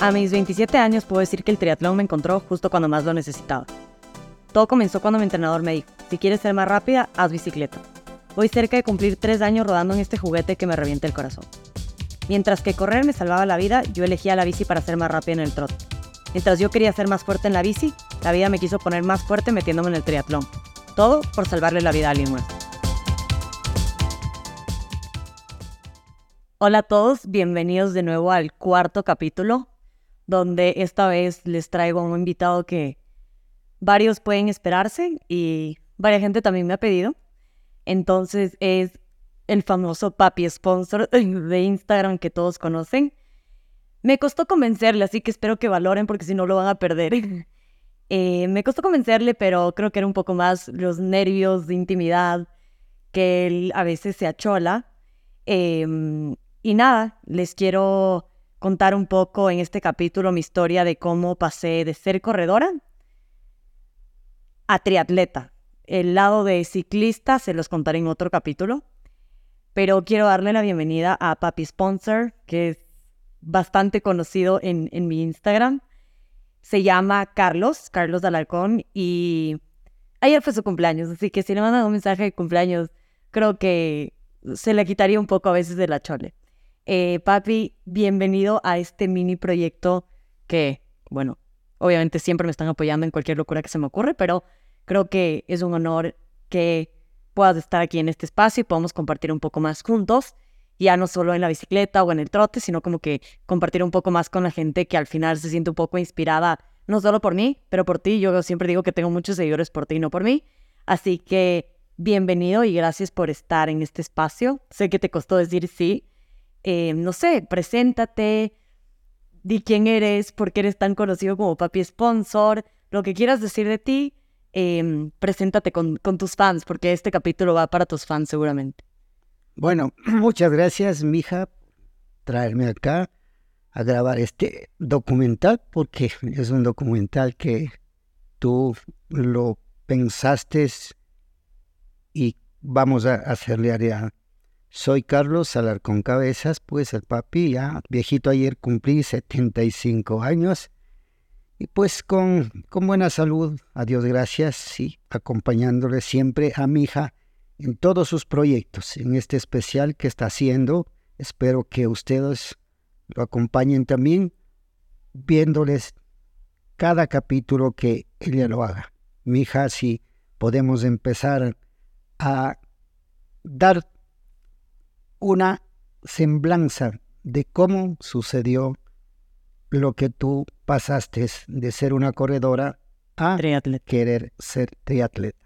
A mis 27 años puedo decir que el triatlón me encontró justo cuando más lo necesitaba. Todo comenzó cuando mi entrenador me dijo, si quieres ser más rápida, haz bicicleta. Voy cerca de cumplir tres años rodando en este juguete que me revienta el corazón. Mientras que correr me salvaba la vida, yo elegía la bici para ser más rápida en el trote. Mientras yo quería ser más fuerte en la bici, la vida me quiso poner más fuerte metiéndome en el triatlón. Todo por salvarle la vida a alguien más. Hola a todos, bienvenidos de nuevo al cuarto capítulo donde esta vez les traigo a un invitado que varios pueden esperarse y varias gente también me ha pedido. Entonces es el famoso papi sponsor de Instagram que todos conocen. Me costó convencerle, así que espero que valoren porque si no lo van a perder. Eh, me costó convencerle, pero creo que era un poco más los nervios de intimidad, que él a veces se achola. Em, y nada, les quiero contar un poco en este capítulo mi historia de cómo pasé de ser corredora a triatleta. El lado de ciclista se los contaré en otro capítulo, pero quiero darle la bienvenida a Papi Sponsor, que es bastante conocido en, en mi Instagram. Se llama Carlos, Carlos Alarcón, y ayer fue su cumpleaños, así que si le mandan un mensaje de cumpleaños, creo que se le quitaría un poco a veces de la chole. Eh, papi, bienvenido a este mini proyecto que, bueno, obviamente siempre me están apoyando en cualquier locura que se me ocurre, pero creo que es un honor que puedas estar aquí en este espacio y podamos compartir un poco más juntos, ya no solo en la bicicleta o en el trote, sino como que compartir un poco más con la gente que al final se siente un poco inspirada, no solo por mí, pero por ti. Yo siempre digo que tengo muchos seguidores por ti y no por mí. Así que bienvenido y gracias por estar en este espacio. Sé que te costó decir sí, eh, no sé, preséntate, di quién eres, por qué eres tan conocido como Papi Sponsor, lo que quieras decir de ti, em, preséntate con, con, tus fans, porque este capítulo va para tus fans seguramente. Bueno, muchas gracias, mija, traerme acá a grabar este documental, porque es un documental que tú lo pensaste y vamos a hacerle área soy Carlos Alarcón Cabezas, pues el papi, ya viejito ayer cumplí 75 años y pues con, con buena salud, a Dios gracias, sí, acompañándole siempre a mi hija en todos sus proyectos, en este especial que está haciendo. Espero que ustedes lo acompañen también, viéndoles cada capítulo que ella lo haga. Mi hija, si podemos empezar a dar una semblanza de cómo sucedió lo que tú pasaste de ser una corredora a querer ser triatleta.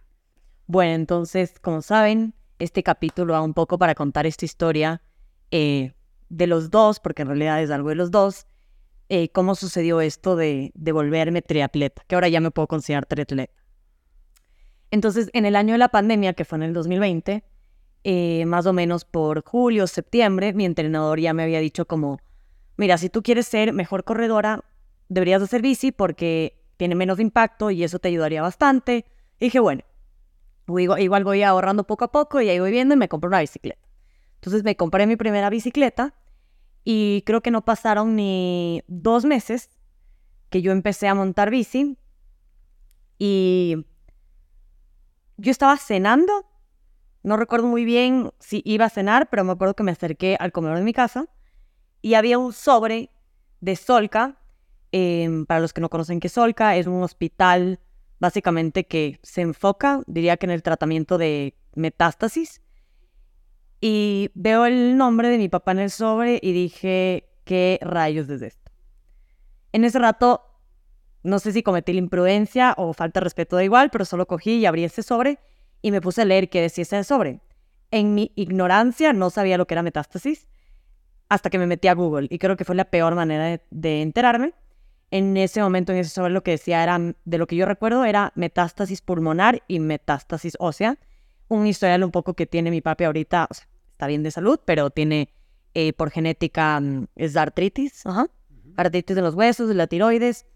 Bueno, entonces, como saben, este capítulo va un poco para contar esta historia eh, de los dos, porque en realidad es algo de los dos, eh, cómo sucedió esto de, de volverme triatleta, que ahora ya me puedo considerar triatleta. Entonces, en el año de la pandemia, que fue en el 2020, eh, más o menos por julio, septiembre, mi entrenador ya me había dicho como, mira, si tú quieres ser mejor corredora, deberías hacer bici porque tiene menos impacto y eso te ayudaría bastante. dije, bueno, igual voy ahorrando poco a poco y ahí voy viendo y me compro una bicicleta. Entonces me compré mi primera bicicleta y creo que no pasaron ni dos meses que yo empecé a montar bici y yo estaba cenando no recuerdo muy bien si iba a cenar, pero me acuerdo que me acerqué al comedor de mi casa y había un sobre de Solca. Em, para los que no conocen qué es Solca, es un hospital básicamente que se enfoca, diría que en el tratamiento de metástasis. Y veo el nombre de mi papá en el sobre y dije, ¿qué rayos es esto? En ese rato, no sé si cometí la imprudencia o falta de respeto, da igual, pero solo cogí y abrí ese sobre y me puse a leer qué decía ese sobre. En mi ignorancia no sabía lo que era metástasis hasta que me metí a Google y creo que fue la peor manera de, enterarme. En ese momento, en ese sobre lo que decía era, de lo que yo recuerdo, era metástasis pulmonar y metástasis ósea. Un historial un poco que tiene mi papi ahorita, o sea, está bien de salud, pero tiene eh, por genética, mm, es artritis, artritis de los huesos, de la tiroides.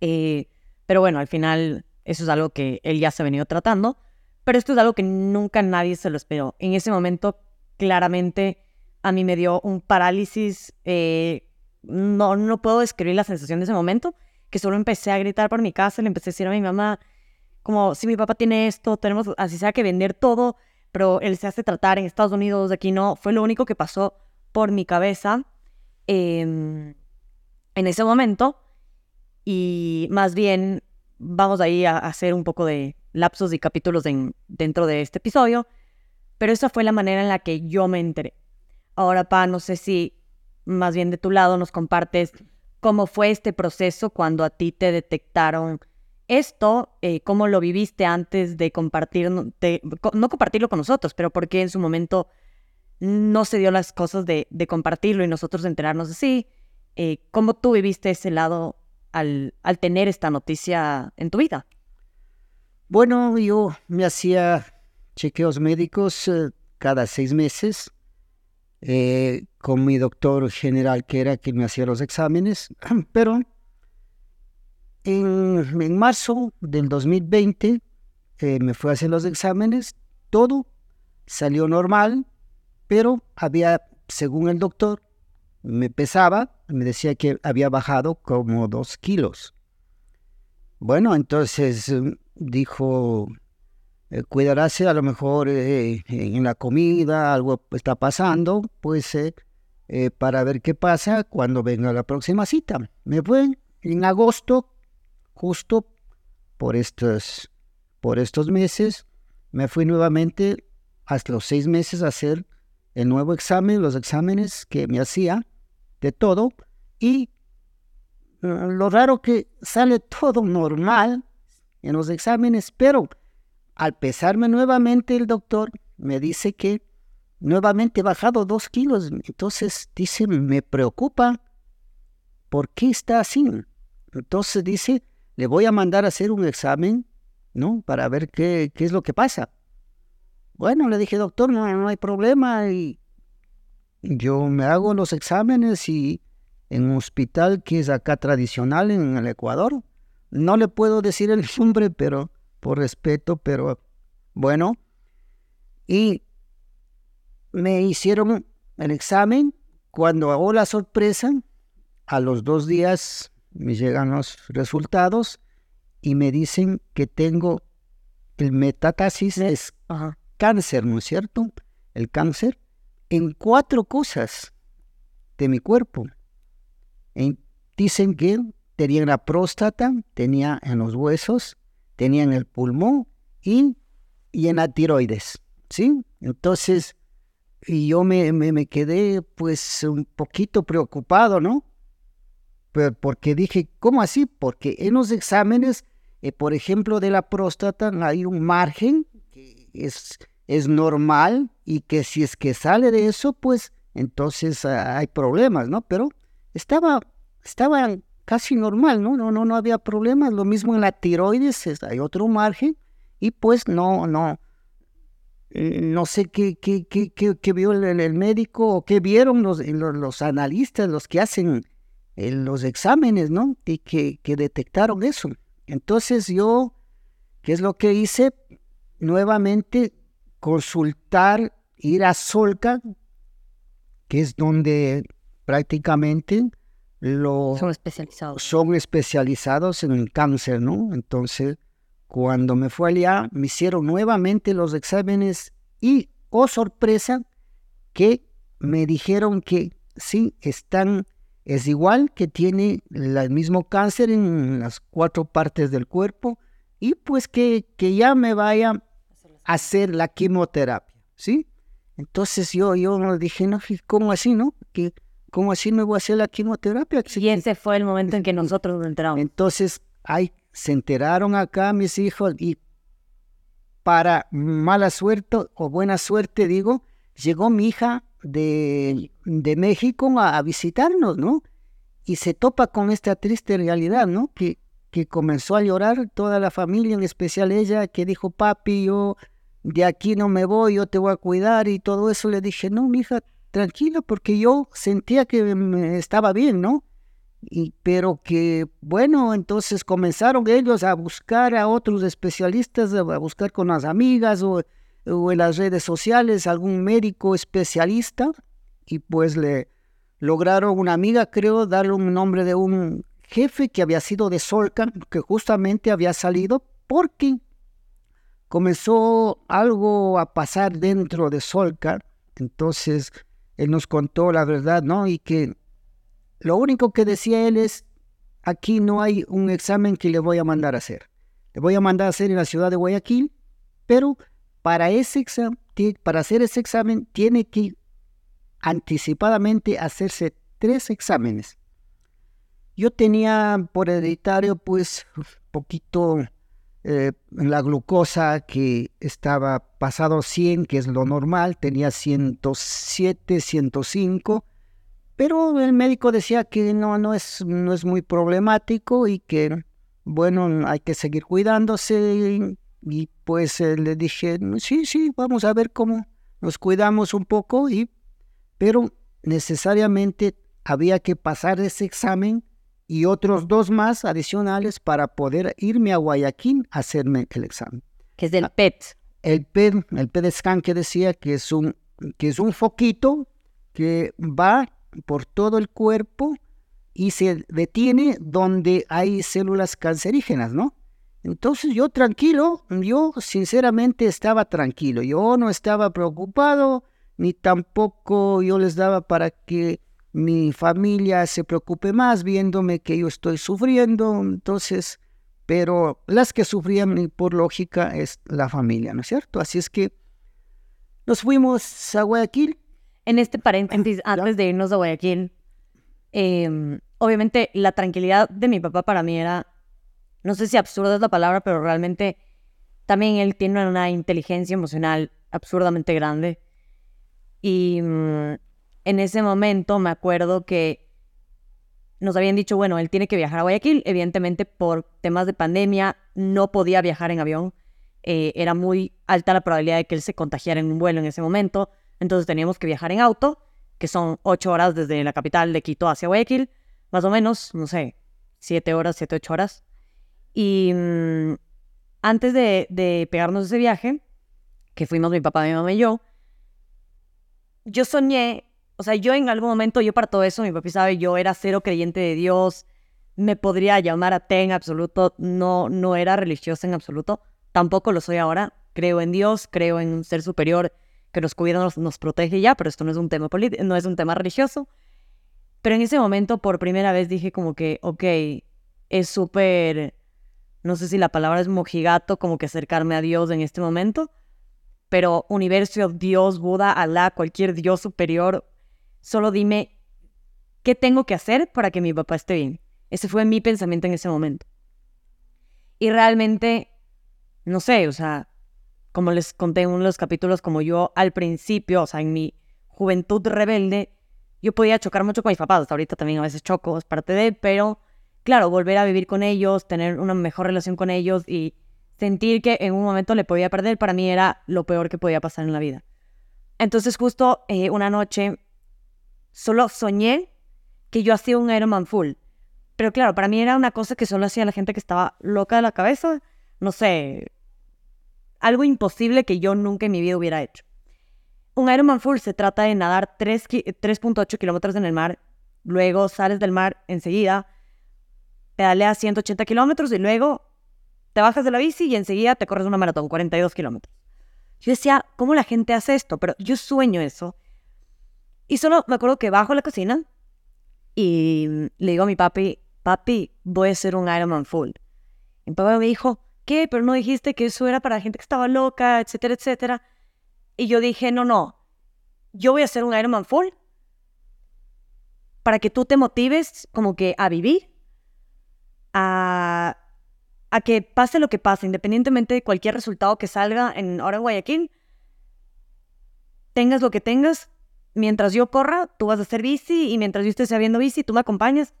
Eh, pero bueno, al final eso es algo que él ya se ha venido tratando. Pero esto es algo que nunca nadie se lo esperó. En ese momento, claramente, a mí me dio un parálisis eh, no, no puedo describir la sensación de ese momento, que solo empecé a gritar por mi casa, le empecé a decir a mi mamá, como, si mi papá tiene esto, tenemos, así sea que vender todo, pero él se hace tratar en Estados Unidos, aquí no, fue lo único que pasó por mi cabeza em, en ese momento. Y más bien, vamos ahí a hacer un poco de lapsos y capítulos dentro de este episodio, pero esa fue la manera en la que yo me enteré. Ahora, Pa, no sé si más bien de tu lado nos compartes cómo fue este proceso cuando a ti te detectaron esto, eh, cómo lo viviste antes de compartir, no compartirlo con nosotros, pero por qué en su momento no se dio las cosas de, compartirlo y nosotros enterarnos así. Eh, ¿Cómo tú viviste ese lado al tener esta noticia en tu vida? Bueno, yo me hacía chequeos médicos eh, cada seis meses eh, con mi doctor general que era quien me hacía los exámenes, pero en, marzo del 2020 eh, me fui a hacer los exámenes, todo salió normal, pero había, según el doctor, me pesaba, me decía que había bajado como dos kilos. Bueno, entonces dijo, eh, cuidarse a lo mejor eh, en la comida, algo está pasando, pues para ver qué pasa cuando venga la próxima cita. Me fue en agosto justo por estos, por estos meses, me fui nuevamente hasta los seis meses a hacer el nuevo examen, los exámenes que me hacía de todo y eh, lo raro que sale todo normal en los exámenes, pero al pesarme nuevamente el doctor me dice que nuevamente he bajado dos kilos. Entonces dice, me preocupa, ¿por qué está así? Entonces dice, le voy a mandar a hacer un examen, ¿no? Para ver qué, qué es lo que pasa. Bueno, le dije, doctor, no, no hay problema. Y yo me hago los exámenes y en un hospital que es acá tradicional en el Ecuador. No le puedo decir el nombre, pero por respeto, pero bueno. Y me hicieron el examen. Cuando hago la sorpresa, a los dos días me llegan los resultados y me dicen que tengo el metástasis, es cáncer, ¿no es cierto? El cáncer en cuatro cosas de mi cuerpo. dicen que tenía en la próstata, tenía en los huesos, tenía en el pulmón y, y en la tiroides, ¿sí? Entonces, y yo me, me, quedé pues un poquito preocupado, ¿no? porque dije, ¿cómo así? Porque en los exámenes, eh, por ejemplo, de la próstata hay un margen que es, es normal y que si es que sale de eso, pues entonces ah, hay problemas, ¿no? Pero estaba, estaba casi normal, ¿no? No, no, no había problemas. Lo mismo en la tiroides, hay otro margen y pues no, no, no sé qué, qué, qué, qué, vio el, médico o qué vieron los, los, los analistas, los que hacen en los exámenes, ¿no? Y que, que detectaron eso. Entonces yo, ¿qué es lo que hice? Nuevamente consultar, ir a Solca, que es donde prácticamente lo, son especializados. Son especializados en el cáncer, ¿no? Entonces, cuando me fue allá, me hicieron nuevamente los exámenes y, oh sorpresa, que me dijeron que sí, están es igual que tiene el mismo cáncer en las cuatro partes del cuerpo y pues que, que ya me vaya a hacer la quimioterapia, ¿sí? Entonces yo, yo dije, no, ¿cómo así, no? que ¿Cómo así me voy a hacer la quimioterapia? Y ese fue el momento en que nosotros nos enteramos. Entonces, ahí se enteraron acá mis hijos y para mala suerte o buena suerte, digo, llegó mi hija de, de México a, visitarnos, ¿no? Y se topa con esta triste realidad, ¿no? Que, que comenzó a llorar toda la familia, en especial ella, que dijo, papi, yo de aquí no me voy, yo te voy a cuidar y todo eso. Le dije, no, mi hija, tranquila, porque yo sentía que me estaba bien, ¿no? Y, pero que, bueno, entonces comenzaron ellos a buscar a otros especialistas, a buscar con las amigas o o en las redes sociales algún médico especialista y pues le, lograron una amiga, creo, darle un nombre de un jefe que había sido de Solcan, que justamente había salido porque comenzó algo a pasar dentro de Solcan. Entonces, él nos contó la verdad, ¿no? Y que lo único que decía él es, aquí no hay un examen que le voy a mandar a hacer. Le voy a mandar a hacer en la ciudad de Guayaquil, pero para, ese examen, para hacer ese examen tiene que anticipadamente hacerse tres exámenes. Yo tenía por hereditario pues poquito eh, la glucosa que estaba pasado 100, que es lo normal, tenía 107, 105, pero el médico decía que no, no, es, no es muy problemático y que, bueno, hay que seguir cuidándose. Y, pues eh, le dije, sí, sí, vamos a ver cómo nos cuidamos un poco, y, pero necesariamente había que pasar ese examen y otros dos más adicionales para poder irme a Guayaquil a hacerme el examen. Que es del PET. El PET, el PET scan que decía que es un, que es un foquito que va por todo el cuerpo y se detiene donde hay células cancerígenas, ¿no? Entonces yo tranquilo, yo sinceramente estaba tranquilo, yo no estaba preocupado, ni tampoco yo les daba para que mi familia se preocupe más viéndome que yo estoy sufriendo, entonces, pero las que sufrían por lógica es la familia, ¿no es cierto? Así es que nos fuimos a Guayaquil. En este paréntesis, antes de irnos a Guayaquil, em, obviamente la tranquilidad de mi papá para mí era, no sé si absurda es la palabra, pero realmente también él tiene una inteligencia emocional absurdamente grande. Y mm, en ese momento me acuerdo que nos habían dicho, bueno, él tiene que viajar a Guayaquil, evidentemente por temas de pandemia no podía viajar en avión, eh, era muy alta la probabilidad de que él se contagiara en un vuelo en ese momento, entonces teníamos que viajar en auto, que son ocho horas desde la capital de Quito hacia Guayaquil, más o menos, no sé, siete horas, siete, ocho horas. Y mm, antes de, de pegarnos ese viaje, que fuimos mi papá, mi mamá y yo, yo soñé o sea, yo en algún momento, yo para todo eso, mi papi sabe, yo era cero creyente de Dios, me podría llamar a té en absoluto, no, no era religiosa en absoluto, tampoco lo soy ahora, creo en Dios, creo en un ser superior que nos cuida, nos, nos protege ya, pero esto no es un tema político, no es un tema religioso. Pero en ese momento, por primera vez, dije como que, ok, es súper, no sé si la palabra es mojigato, como que acercarme a Dios en este momento, pero universo, Dios, Buda, Alá, cualquier Dios superior, Solo dime qué tengo que hacer para que mi papá esté bien. Ese fue mi pensamiento en ese momento. Y realmente, no sé, o sea, como les conté en uno de los capítulos, como yo al principio, o sea, en mi juventud rebelde, yo podía chocar mucho con mis papás. Hasta ahorita también a veces choco, es parte de, pero claro, volver a vivir con ellos, tener una mejor relación con ellos y sentir que en un momento le podía perder, para mí era lo peor que podía pasar en la vida. Entonces justo eh, una noche Solo soñé que yo hacía un Ironman full. Pero claro, para mí era una cosa que solo hacía la gente que estaba loca de la cabeza. No sé, algo imposible que yo nunca en mi vida hubiera hecho. Un Ironman full se trata de nadar 3.8 kilómetros en el mar, luego sales del mar enseguida, pedaleas 180 kilómetros y luego te bajas de la bici y enseguida te corres una maratón, 42 kilómetros. Yo decía, ¿cómo la gente hace esto? Pero yo sueño eso y solo me acuerdo que bajo a la cocina y le digo a mi papi, papi, voy a hacer un Ironman full. Y mi papá me dijo, ¿qué? Pero no dijiste que eso era para gente que estaba loca, etcétera, etcétera. Y yo dije, no, no, yo voy a hacer un Ironman full para que tú te motives como que a vivir, a, a que pase lo que pase, independientemente de cualquier resultado que salga en, ahora en Guayaquil, tengas lo que tengas, mientras yo corra, tú vas a hacer bici y mientras yo esté sabiendo bici, tú me acompañas.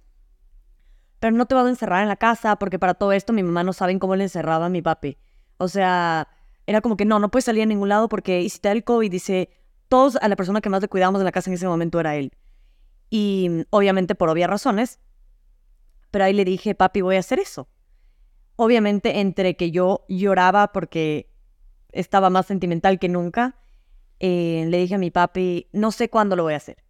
Pero no te vas a encerrar en la casa porque para todo esto mi mamá no sabe cómo le encerraba a mi papi. O sea, era como que no, no puedes salir a ningún lado porque y si te el COVID, dice, todos a la persona que más le cuidábamos en la casa en ese momento era él. Y obviamente por obvias razones. Pero ahí le dije, papi, voy a hacer eso. Obviamente entre que yo lloraba porque estaba más sentimental que nunca eh, le dije a mi papi, no sé cuándo lo voy a hacer,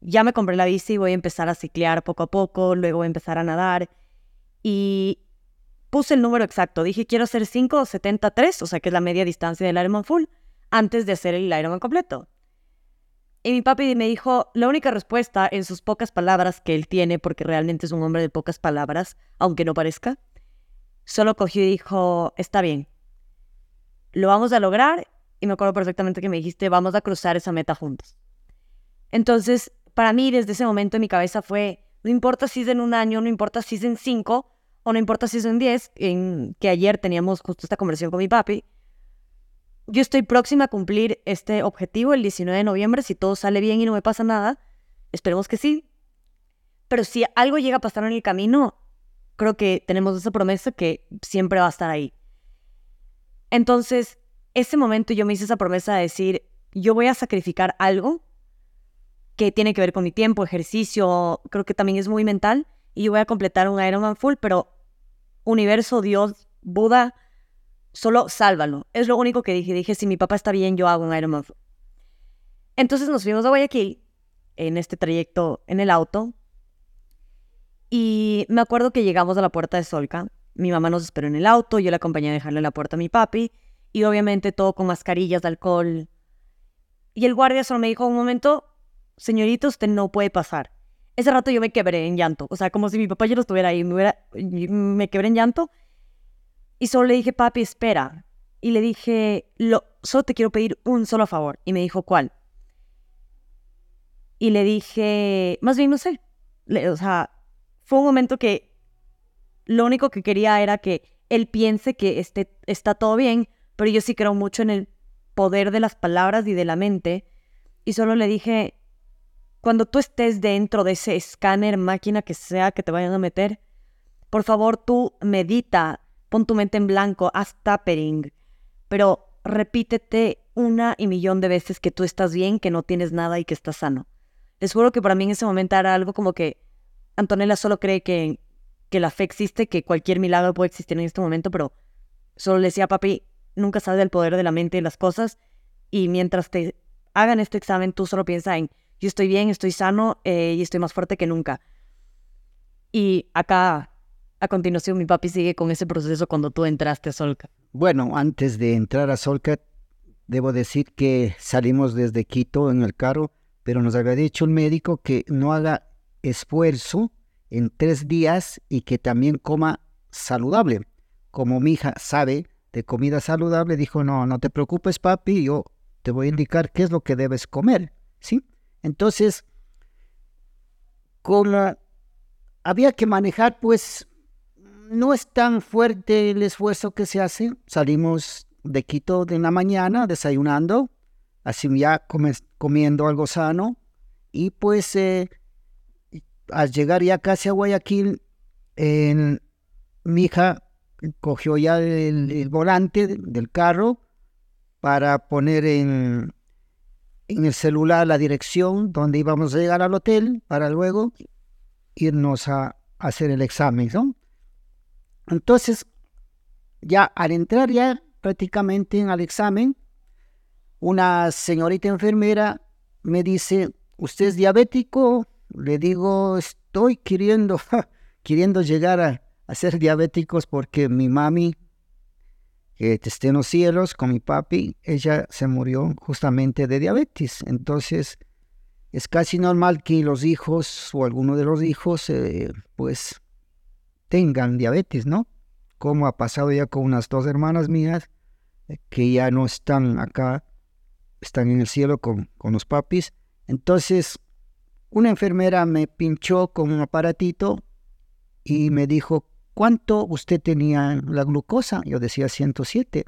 ya me compré la bici voy a empezar a ciclear poco a poco, luego voy a empezar a nadar. Y puse el número exacto. Dije, quiero hacer 5.73, o sea, que es la media distancia del Ironman full, antes de hacer el Ironman completo. Y mi papi me dijo, la única respuesta en sus pocas palabras que él tiene, porque realmente es un hombre de pocas palabras, aunque no parezca, solo cogió y dijo, está bien, lo vamos a lograr. Y me acuerdo perfectamente que me dijiste, vamos a cruzar esa meta juntos. Entonces, para mí, desde ese momento en mi cabeza fue, no importa si es en un año, no importa si es en cinco, o no importa si es en diez, en que ayer teníamos justo esta conversación con mi papi, yo estoy próxima a cumplir este objetivo el 19 de noviembre, si todo sale bien y no me pasa nada, esperemos que sí. Pero si algo llega a pasar en el camino, creo que tenemos esa promesa que siempre va a estar ahí. Entonces, ese momento yo me hice esa promesa de decir, yo voy a sacrificar algo que tiene que ver con mi tiempo, ejercicio, creo que también es muy mental, y yo voy a completar un Ironman full, pero universo, Dios, Buda, solo sálvalo. Es lo único que dije. Dije, si mi papá está bien, yo hago un Ironman full. Entonces nos fuimos a Guayaquil, en este trayecto en el auto, y me acuerdo que llegamos a la puerta de Solca, mi mamá nos esperó en el auto, yo le acompañé a dejarle la puerta a mi papi, y obviamente todo con mascarillas de alcohol. Y el guardia solo me dijo un momento, señorito, usted no puede pasar. Ese rato yo me quebré en llanto, o sea, como si mi papá ya no estuviera ahí, me, me quebré en llanto. Y solo le dije, papi, espera. Y le dije, lo, solo te quiero pedir un solo favor. Y me dijo, ¿cuál? Y le dije, más bien no sé. o sea, fue un momento que lo único que quería era que él piense que esté, está todo bien, pero yo sí creo mucho en el poder de las palabras y de la mente. Y solo le dije, cuando tú estés dentro de ese escáner, máquina que sea que te vayan a meter, por favor tú medita, pon tu mente en blanco, haz tappering, pero repítete una y millón de veces que tú estás bien, que no tienes nada y que estás sano. Les juro que para mí en ese momento era algo como que Antonella solo cree que, que la fe existe, que cualquier milagro puede existir en este momento, pero solo le decía, papi, nunca sabes del poder de la mente y las cosas, y mientras te hagan este examen, tú solo piensa en yo estoy bien, estoy sano eh, y estoy más fuerte que nunca. Y acá, a continuación, mi papi sigue con ese proceso cuando tú entraste a Solca. Bueno, antes de entrar a Solca, debo decir que salimos desde Quito en el carro, pero nos había dicho el médico que no haga esfuerzo en tres días y que también coma saludable. Como mi hija sabe de comida saludable, dijo, no, no te preocupes papi, yo te voy a indicar qué es lo que debes comer, ¿sí? Entonces, la, había que manejar, pues no es tan fuerte el esfuerzo que se hace. Salimos de Quito de la mañana desayunando, así ya comiendo algo sano, y pues eh, al llegar ya casi a Guayaquil, mi hija cogió ya el volante del carro para poner en, en el celular la dirección donde íbamos a llegar al hotel para luego irnos a, hacer el examen, ¿no? Entonces, ya al entrar ya prácticamente en el examen, una señorita enfermera me dice, ¿usted es diabético? Le digo, estoy queriendo, queriendo llegar a, a ser diabéticos porque mi mami que en los cielos con mi papi, ella se murió justamente de diabetes. Entonces, es casi normal que los hijos o alguno de los hijos, eh, pues, tengan diabetes, ¿no? Como ha pasado ya con unas dos hermanas mías, eh, que ya no están acá, están en el cielo con, con los papis. Entonces, una enfermera me pinchó con un aparatito y me dijo, ¿cuánto usted tenía la glucosa? Yo decía 107.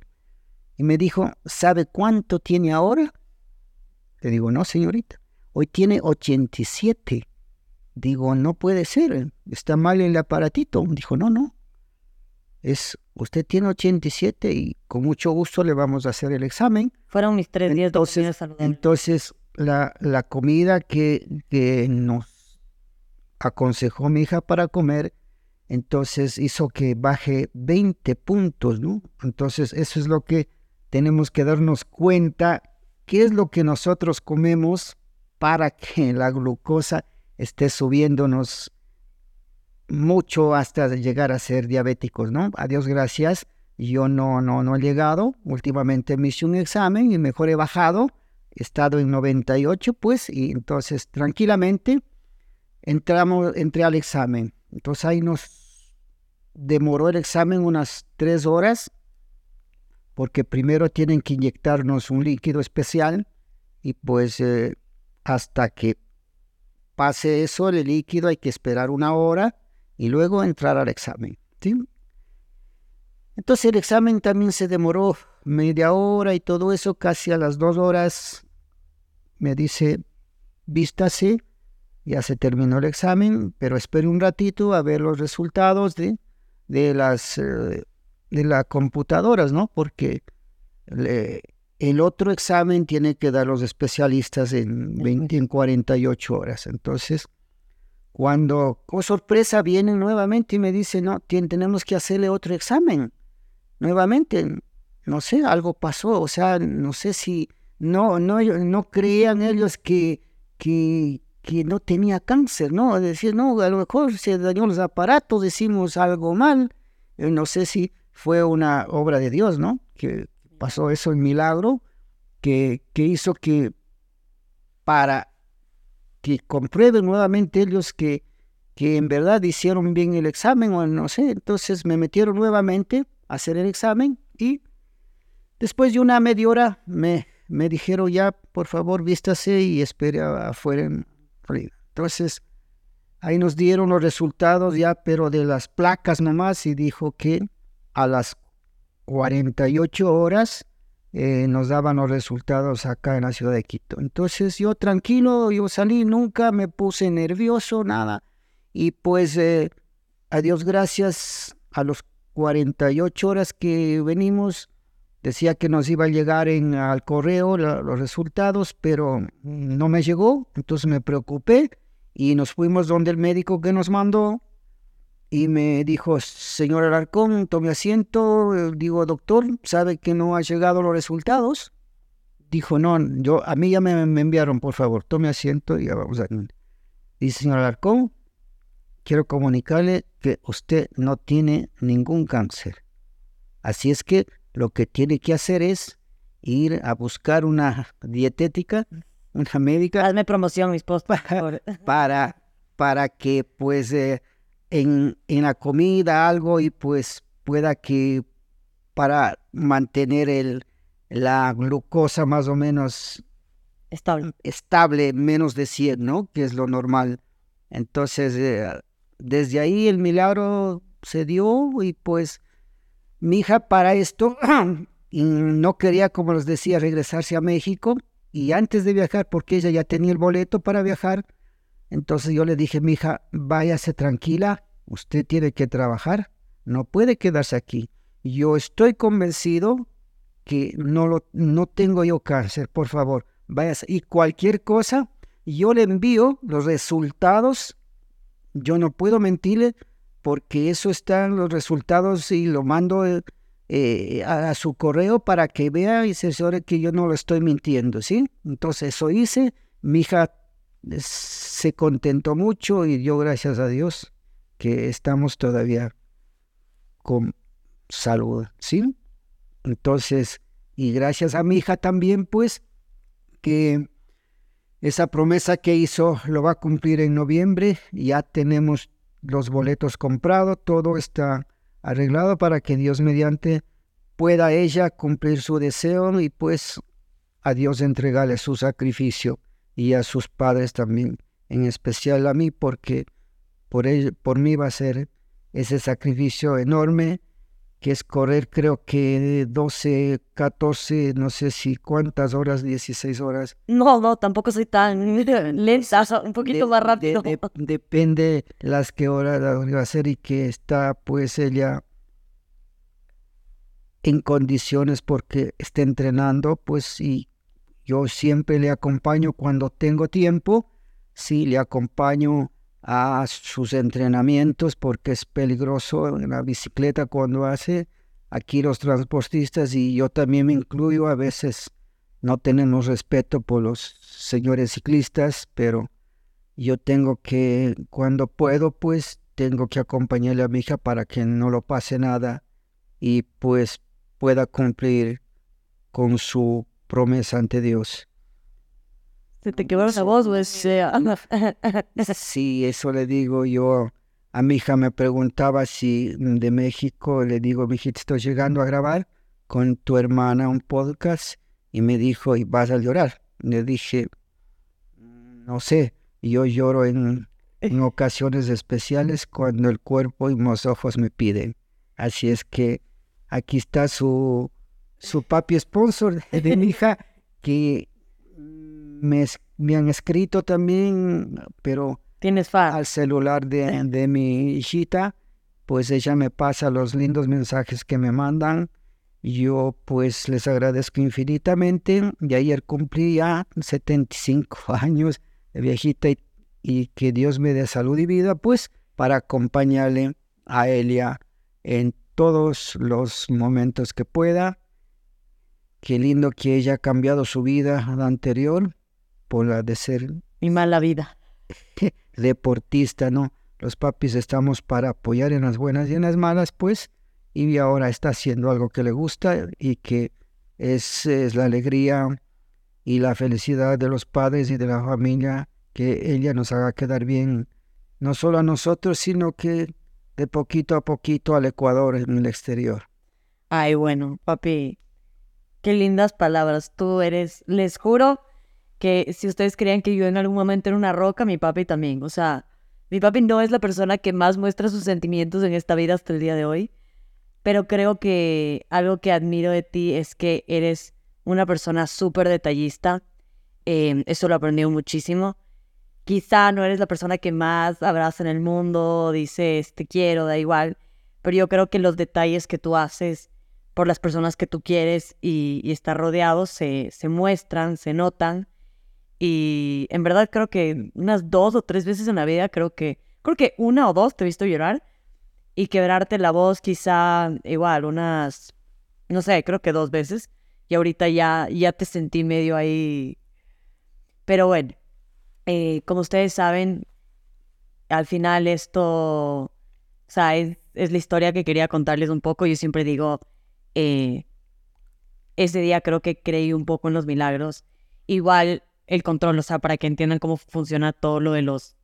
Y me dijo, ¿sabe cuánto tiene ahora? Le digo, no, señorita, hoy tiene 87. Digo, no puede ser, está mal el aparatito. Dijo, no, no, es, usted tiene 87 y con mucho gusto le vamos a hacer el examen. Fueron mis tres días entonces, de comida Entonces, la, la comida que, que nos aconsejó mi hija para comer entonces hizo que baje 20 puntos, ¿no? Entonces eso es lo que tenemos que darnos cuenta, qué es lo que nosotros comemos para que la glucosa esté subiéndonos mucho hasta llegar a ser diabéticos, ¿no? A Dios gracias, yo no, no, no he llegado. Últimamente me hice un examen y mejor he bajado. He estado en 98, pues, y entonces tranquilamente entramos, entré al examen. Entonces ahí nos demoró el examen unas tres horas, porque primero tienen que inyectarnos un líquido especial y pues eh, hasta que pase eso, el líquido, hay que esperar una hora y luego entrar al examen. ¿sí? Entonces el examen también se demoró media hora y todo eso, casi a las dos horas me dice, vístase, ya se terminó el examen, pero espere un ratito a ver los resultados de, de las eh, de las computadoras, ¿no? Porque el otro examen tiene que dar los especialistas en 20, en 48 horas. Entonces, cuando, con sorpresa, vienen nuevamente y me dicen, no, tenemos que hacerle otro examen. Nuevamente, no sé, algo pasó, o sea, no sé si no, no, no creían ellos que, que, que no tenía cáncer, ¿no? Decir, no, a lo mejor se dañó los aparatos, decimos algo mal, eh, no sé si fue una obra de Dios, ¿no? Que pasó eso, el milagro, que, que hizo que para que comprueben nuevamente ellos que, que en verdad hicieron bien el examen o no sé, entonces me metieron nuevamente a hacer el examen y después de una media hora me, me dijeron ya, por favor, vístase y espere afuera. Entonces, ahí nos dieron los resultados ya, pero de las placas nomás y dijo que a las 48 horas eh, nos daban los resultados acá en la ciudad de Quito. Entonces yo tranquilo, yo salí, nunca me puse nervioso, nada. Y pues eh, a Dios gracias, a los 48 horas que venimos, decía que nos iba a llegar en, al correo los resultados, pero no me llegó, entonces me preocupé y nos fuimos donde el médico que nos mandó y me dijo, señor Alarcón, tome asiento. Digo, doctor, ¿sabe que no ha llegado los resultados? Dijo, no, yo, a mí ya me, enviaron, por favor, tome asiento y ya vamos a... Dice, señor Alarcón, quiero comunicarle que usted no tiene ningún cáncer. Así es que lo que tiene que hacer es ir a buscar una dietética, una médica. Hazme promoción, mi esposa. Para, para que pues... Eh, en, la comida algo y pues pueda que para mantener el, la glucosa más o menos estable. estable, menos de 100, ¿no? Que es lo normal. Entonces, eh, desde ahí el milagro se dio y pues mi hija para esto no quería, como les decía, regresarse a México y antes de viajar, porque ella ya tenía el boleto para viajar, entonces yo le dije, mi hija, váyase tranquila, usted tiene que trabajar, no puede quedarse aquí. Yo estoy convencido que no, lo, no tengo yo cáncer, por favor, váyase. Y cualquier cosa, yo le envío los resultados, yo no puedo mentirle porque eso están los resultados y lo mando eh, a, su correo para que vea y se asegure que yo no lo estoy mintiendo, ¿sí? Entonces eso hice, mi hija se contentó mucho y dio gracias a Dios que estamos todavía con salud, ¿sí? Entonces, y gracias a mi hija también, pues, que esa promesa que hizo lo va a cumplir en noviembre, ya tenemos los boletos comprados, todo está arreglado para que Dios mediante pueda ella cumplir su deseo y pues a Dios entregarle su sacrificio y a sus padres también, en especial a mí, porque por, por mí va a ser ese sacrificio enorme, que es correr creo que 12, 14, no sé si cuántas horas, 16 horas. No, no, tampoco soy tan lenta, un poquito más rápido. depende las que horas va a ser y que está pues ella en condiciones porque está entrenando, pues y yo siempre le acompaño cuando tengo tiempo, sí, le acompaño a sus entrenamientos porque es peligroso en la bicicleta cuando hace aquí los transportistas y yo también me incluyo a veces no tenemos respeto por los señores ciclistas, pero yo tengo que, cuando puedo, pues tengo que acompañarle a mi hija para que no lo pase nada y pues pueda cumplir con su promesa ante Dios. Se te quedó la voz, pues. sí, eso le digo yo. A mi hija me preguntaba si de México, le digo, mi hijita, estoy llegando a grabar con tu hermana un podcast y me dijo, ¿y vas a llorar? Le dije, no sé, yo lloro en, en ocasiones especiales cuando el cuerpo y los ojos me piden. Así es que aquí está su, su papi sponsor de mi hija, que me, me han escrito también, pero Tienes al celular de, de mi hijita, pues ella me pasa los lindos mensajes que me mandan. Yo pues les agradezco infinitamente y ayer cumplí ya 75 años de viejita y, y que Dios me dé salud y vida pues para acompañarle a Elia en todos los momentos que pueda. Qué lindo que ella ha cambiado su vida anterior por la de ser Mi mala vida. deportista, ¿no? Los papis estamos para apoyar en las buenas y en las malas, pues, y ahora está haciendo algo que le gusta y que es, es la alegría y la felicidad de los padres y de la familia que ella nos haga quedar bien, no solo a nosotros, sino que de poquito a poquito al Ecuador en el exterior. Ay, bueno, papi, qué lindas palabras. Tú eres, les juro que si ustedes creían que yo en algún momento era una roca, mi papi también. O sea, mi papi no es la persona que más muestra sus sentimientos en esta vida hasta el día de hoy, pero creo que algo que admiro de ti es que eres una persona súper detallista. Eh, eso lo aprendí muchísimo. Quizá no eres la persona que más abraza en el mundo, dices te quiero, da igual, pero yo creo que los detalles que tú haces por las personas que tú quieres y, y estar rodeados se, se muestran, se notan. Y en verdad creo que unas dos o tres veces en la vida, creo que, creo que una o dos te he visto llorar y quebrarte la voz quizá igual, unas, no sé, creo que dos veces. Y ahorita ya, ya te sentí medio ahí. Pero bueno, eh, como ustedes saben, al final esto, o sea, es, es, la historia que quería contarles un poco. Yo siempre digo, eh, ese día creo que creí un poco en los milagros. Igual el control, o sea, para que entiendan cómo funciona todo lo de los,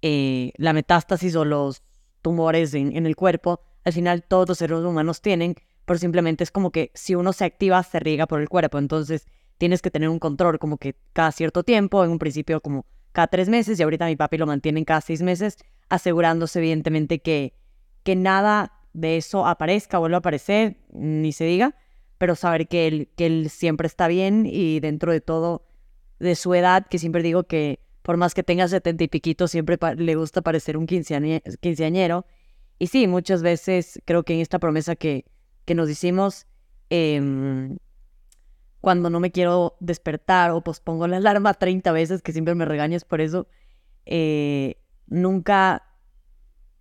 eh, la metástasis o los tumores en, el cuerpo, al final todos los seres humanos tienen, pero simplemente es como que si uno se activa, se riega por el cuerpo, entonces tienes que tener un control como que cada cierto tiempo, en un principio como cada tres meses, y ahorita mi papi lo mantienen cada seis meses, asegurándose evidentemente que, que nada de eso aparezca, vuelva a aparecer, ni se diga, pero saber que él, que él siempre está bien y dentro de todo de su edad, que siempre digo que por más que tenga setenta y piquito, siempre le gusta parecer un quinceañero. Y sí, muchas veces creo que en esta promesa que, que nos hicimos, eh, cuando no me quiero despertar o pospongo la alarma 30 veces, que siempre me regañas por eso, eh, nunca,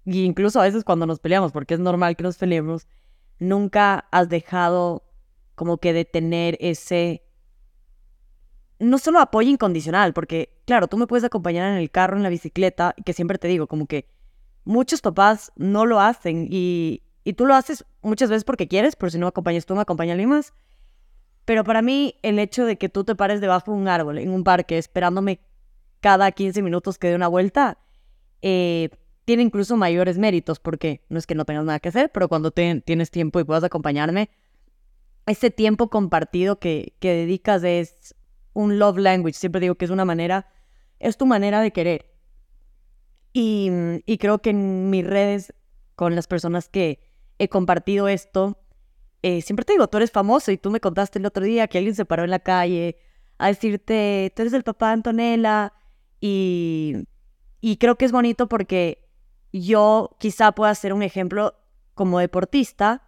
incluso a veces cuando nos peleamos, porque es normal que nos peleemos, nunca has dejado como que de tener ese no solo apoyo incondicional, porque claro, tú me puedes acompañar en el carro, en la bicicleta, que siempre te digo, como que muchos papás no lo hacen y, y tú lo haces muchas veces porque quieres, pero si no acompañas tú, me acompaña alguien más. Pero para mí, el hecho de que tú te pares debajo de un árbol, en un parque, esperándome cada 15 minutos que dé una vuelta, eh, tiene incluso mayores méritos, porque no es que no tengas nada que hacer, pero cuando te, tienes tiempo y puedas acompañarme, ese tiempo compartido que, que dedicas es un love language. Siempre digo que es una manera, es tu manera de querer. Y, y creo que en mis redes, con las personas que he compartido esto, eh, siempre te digo, tú eres famoso y tú me contaste el otro día que alguien se paró en la calle a decirte, tú eres el papá de Antonella. Y, y creo que es bonito porque yo quizá pueda ser un ejemplo como deportista,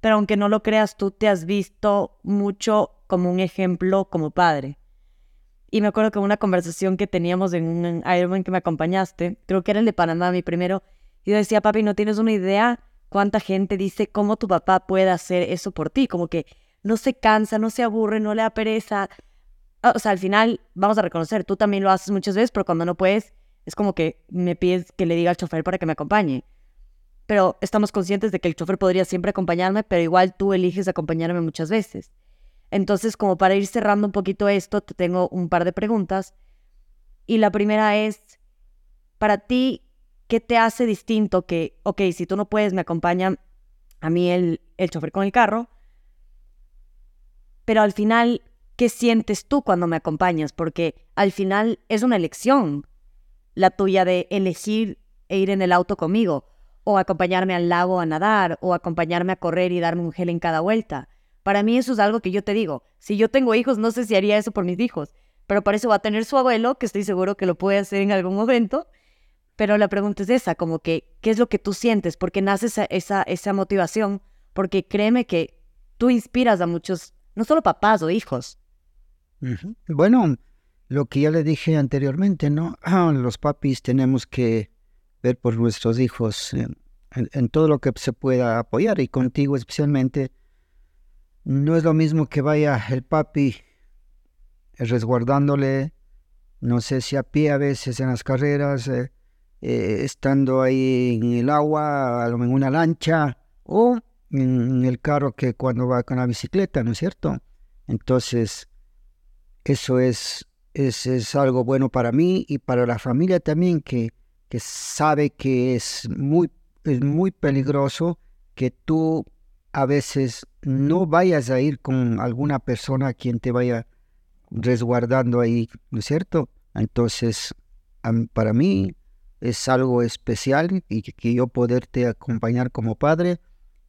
pero aunque no lo creas, tú te has visto mucho como un ejemplo como padre. Y me acuerdo que una conversación que teníamos en un Ironman que me acompañaste, creo que era el de Panamá, mi primero, y yo decía, papi, ¿no tienes una idea cuánta gente dice cómo tu papá puede hacer eso por ti? Como que no se cansa, no se aburre, no le da pereza. O sea, al final, vamos a reconocer, tú también lo haces muchas veces, pero cuando no puedes, es como que me pides que le diga al chofer para que me acompañe. Pero estamos conscientes de que el chofer podría siempre acompañarme, pero igual tú eliges acompañarme muchas veces. Entonces, como para ir cerrando un poquito esto, te tengo un par de preguntas. Y la primera es, para ti, ¿qué te hace distinto que, ok, si tú no puedes, me acompaña a mí el, el chofer con el carro, pero al final, ¿qué sientes tú cuando me acompañas? Porque al final es una elección, la tuya de elegir e ir en el auto conmigo, o acompañarme al lago a nadar, o acompañarme a correr y darme un gel en cada vuelta. Para mí eso es algo que yo te digo. Si yo tengo hijos, no sé si haría eso por mis hijos, pero para eso va a tener su abuelo, que estoy seguro que lo puede hacer en algún momento. Pero la pregunta es esa, como que, ¿qué es lo que tú sientes? Porque nace esa, esa, esa motivación, porque créeme que tú inspiras a muchos, no solo papás o hijos. Bueno, lo que ya le dije anteriormente, ¿no? Los papis tenemos que ver por nuestros hijos en, todo lo que se pueda apoyar y contigo especialmente. No es lo mismo que vaya el papi resguardándole, no sé si a pie a veces en las carreras, eh, eh, estando ahí en el agua, en una lancha o en el carro que cuando va con la bicicleta, ¿no es cierto? Entonces, eso es, es, es algo bueno para mí y para la familia también, que, que sabe que es muy, es muy peligroso que tú a veces no vayas a ir con alguna persona a quien te vaya resguardando ahí, ¿no es cierto? Entonces, para mí es algo especial y que, yo poderte acompañar como padre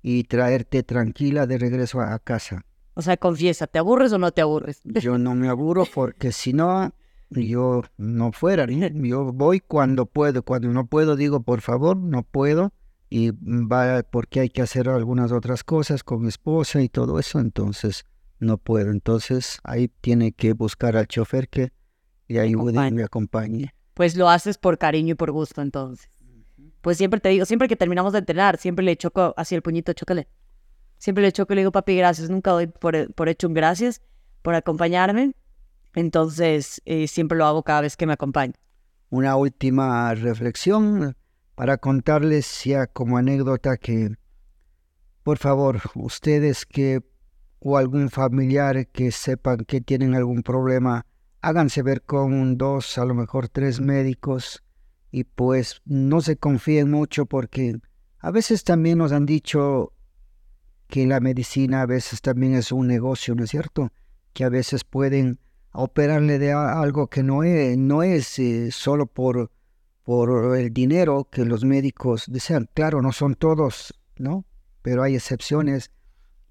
y traerte tranquila de regreso a a casa. O sea, confiesa, ¿te aburres o no te aburres? Yo no me aburro porque si no, yo no fuera. ¿no? Yo voy cuando puedo. Cuando no puedo, digo, por favor, no puedo. Y va porque hay que hacer algunas otras cosas con mi esposa y todo eso. Entonces, no puedo. Entonces, ahí tiene que buscar al chofer que le ayude y me acompañe. Pues lo haces por cariño y por gusto, entonces. Pues siempre te digo, siempre que terminamos de entrenar, siempre le choco así el puñito, chócale. Siempre le choco y le digo, papi, gracias. Nunca doy por, por hecho un gracias por acompañarme. Entonces, eh, siempre lo hago cada vez que me acompaña. Una última reflexión para contarles ya como anécdota que, por favor, ustedes que o algún familiar que sepan que tienen algún problema, háganse ver con dos, a lo mejor tres médicos y pues no se confíen mucho porque a veces también nos han dicho que la medicina a veces también es un negocio, ¿no es cierto? Que a veces pueden operarle de algo que no es, no es eh, solo por, por el dinero que los médicos desean. Claro, no son todos, ¿no? Pero hay excepciones.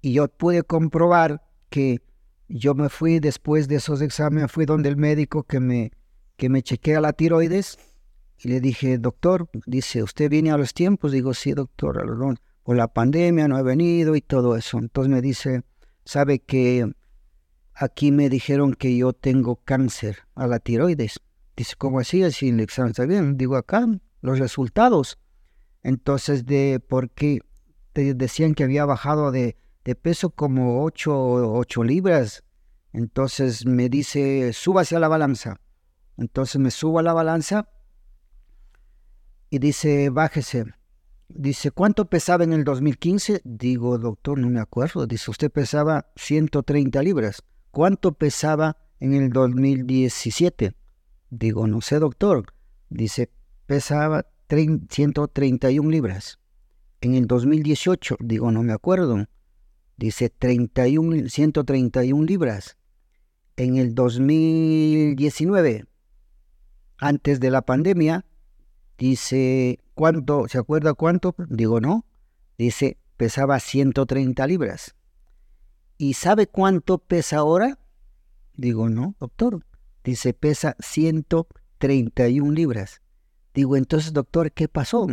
Y yo pude comprobar que yo me fui después de esos exámenes, fui donde el médico que me, que me chequea la tiroides y le dije, doctor, dice, ¿usted viene a los tiempos? Digo, sí, doctor, por la pandemia no he venido y todo eso. Entonces me dice, ¿sabe que aquí me dijeron que yo tengo cáncer a la tiroides? Dice, ¿cómo así? Así el examen está bien. Digo, acá los resultados. Entonces, de porque te decían que había bajado de, de peso como 8, ocho libras. Entonces me dice, súbase a la balanza. Entonces me subo a la balanza y dice, bájese. Dice, ¿cuánto pesaba en el 2015? Digo, doctor, no me acuerdo. Dice, usted pesaba 130 libras. ¿Cuánto pesaba en el 2017? Digo, no sé, doctor. Dice, pesaba 30 131 libras. En el 2018, digo, no me acuerdo. Dice 31, 131 libras. En el 2019, antes de la pandemia, dice, ¿cuánto? ¿Se acuerda cuánto? Digo, no. Dice, pesaba 130 libras. ¿Y sabe cuánto pesa ahora? Digo, no, doctor. Dice, pesa 131 libras. Digo, entonces, doctor, ¿qué pasó?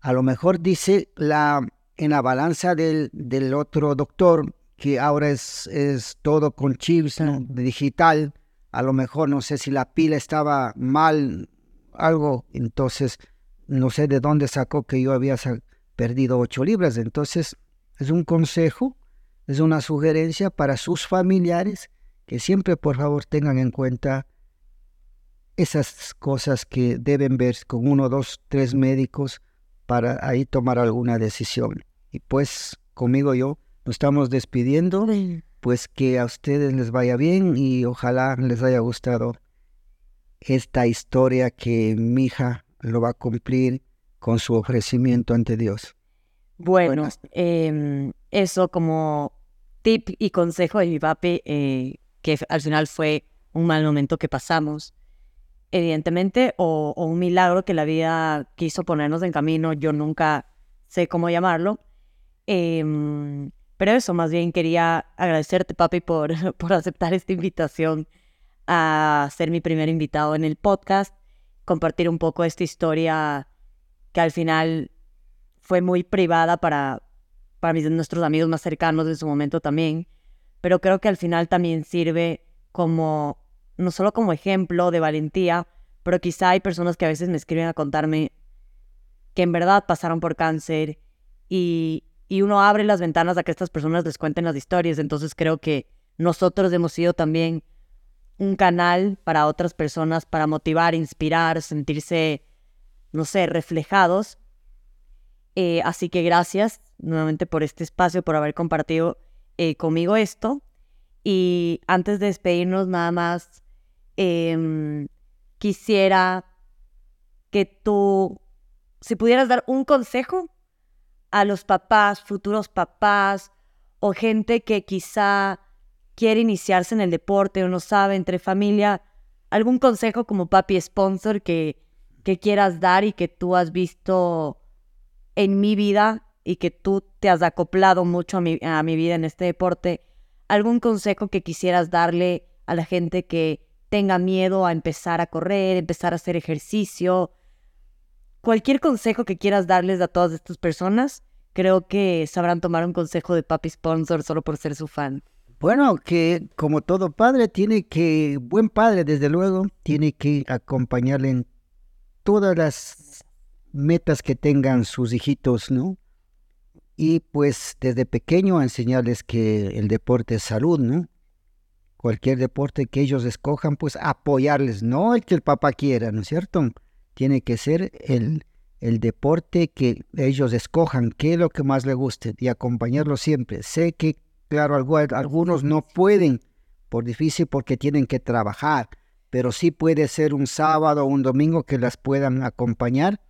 A lo mejor dice la, en la balanza del, del otro doctor, que ahora es, es todo con chips ¿no? digital, a lo mejor no sé si la pila estaba mal, algo, entonces no sé de dónde sacó que yo había perdido 8 libras. Entonces, es un consejo es una sugerencia para sus familiares que siempre por favor tengan en cuenta esas cosas que deben ver con uno, dos, tres médicos para ahí tomar alguna decisión. Y pues conmigo yo nos estamos despidiendo, pues que a ustedes les vaya bien y ojalá les haya gustado esta historia que mi hija lo va a cumplir con su ofrecimiento ante Dios. Bueno, em, eso como tip y consejo de mi papi, eh, que al final fue un mal momento que pasamos, evidentemente, o, un milagro que la vida quiso ponernos en camino, yo nunca sé cómo llamarlo. Em, pero eso, más bien quería agradecerte, papi, por, por aceptar esta invitación a ser mi primer invitado en el podcast, compartir un poco esta historia que al final fue muy privada para, para mis, nuestros amigos más cercanos en su momento también, pero creo que al final también sirve como, no solo como ejemplo de valentía, pero quizá hay personas que a veces me escriben a contarme que en verdad pasaron por cáncer y, y uno abre las ventanas a que estas personas les cuenten las historias, entonces creo que nosotros hemos sido también un canal para otras personas, para motivar, inspirar, sentirse, no sé, reflejados. Eh, así que gracias nuevamente por este espacio, por haber compartido eh, conmigo esto. Y antes de despedirnos, nada más em, quisiera que tú, si pudieras dar un consejo a los papás, futuros papás o gente que quizá quiere iniciarse en el deporte o no sabe entre familia, algún consejo como papi sponsor que, que quieras dar y que tú has visto en mi vida y que tú te has acoplado mucho a mi, a mi vida en este deporte, algún consejo que quisieras darle a la gente que tenga miedo a empezar a correr, empezar a hacer ejercicio, cualquier consejo que quieras darles a todas estas personas, creo que sabrán tomar un consejo de papi sponsor solo por ser su fan. Bueno, que como todo padre tiene que, buen padre desde luego, tiene que acompañarle en todas las metas que tengan sus hijitos, ¿no? Y pues desde pequeño enseñarles que el deporte es salud, ¿no? Cualquier deporte que ellos escojan, pues apoyarles, no el que el papá quiera, ¿no es cierto? Tiene que ser el, el deporte que ellos escojan, qué es lo que más les guste y acompañarlos siempre. Sé que Claro, algunos no pueden por difícil porque tienen que trabajar, pero sí puede ser un sábado o un domingo que las puedan acompañar,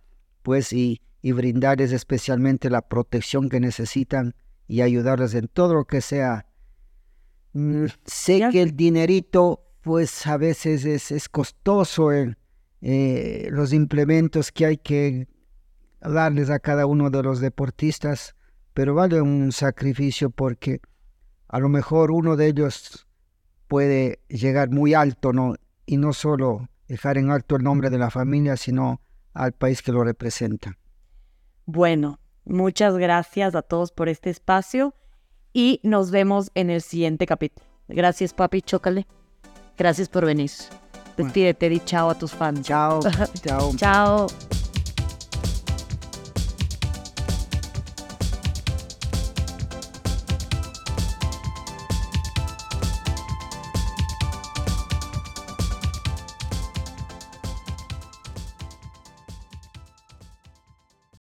pues y, y brindarles especialmente la protección que necesitan y ayudarles en todo lo que sea. Mm, sé que el dinerito, pues a veces es, es costoso, eh, los implementos que hay que darles a cada uno de los deportistas, pero vale un sacrificio porque a lo mejor uno de ellos puede llegar muy alto, ¿no? Y no solo dejar en alto el nombre de la familia, sino al país que lo representa. Bueno, muchas gracias a todos por este espacio y nos vemos en el siguiente capítulo. Gracias, papi, chócale. Gracias por venir. Despídete, di chao a tus fans. Chao, chao. chao.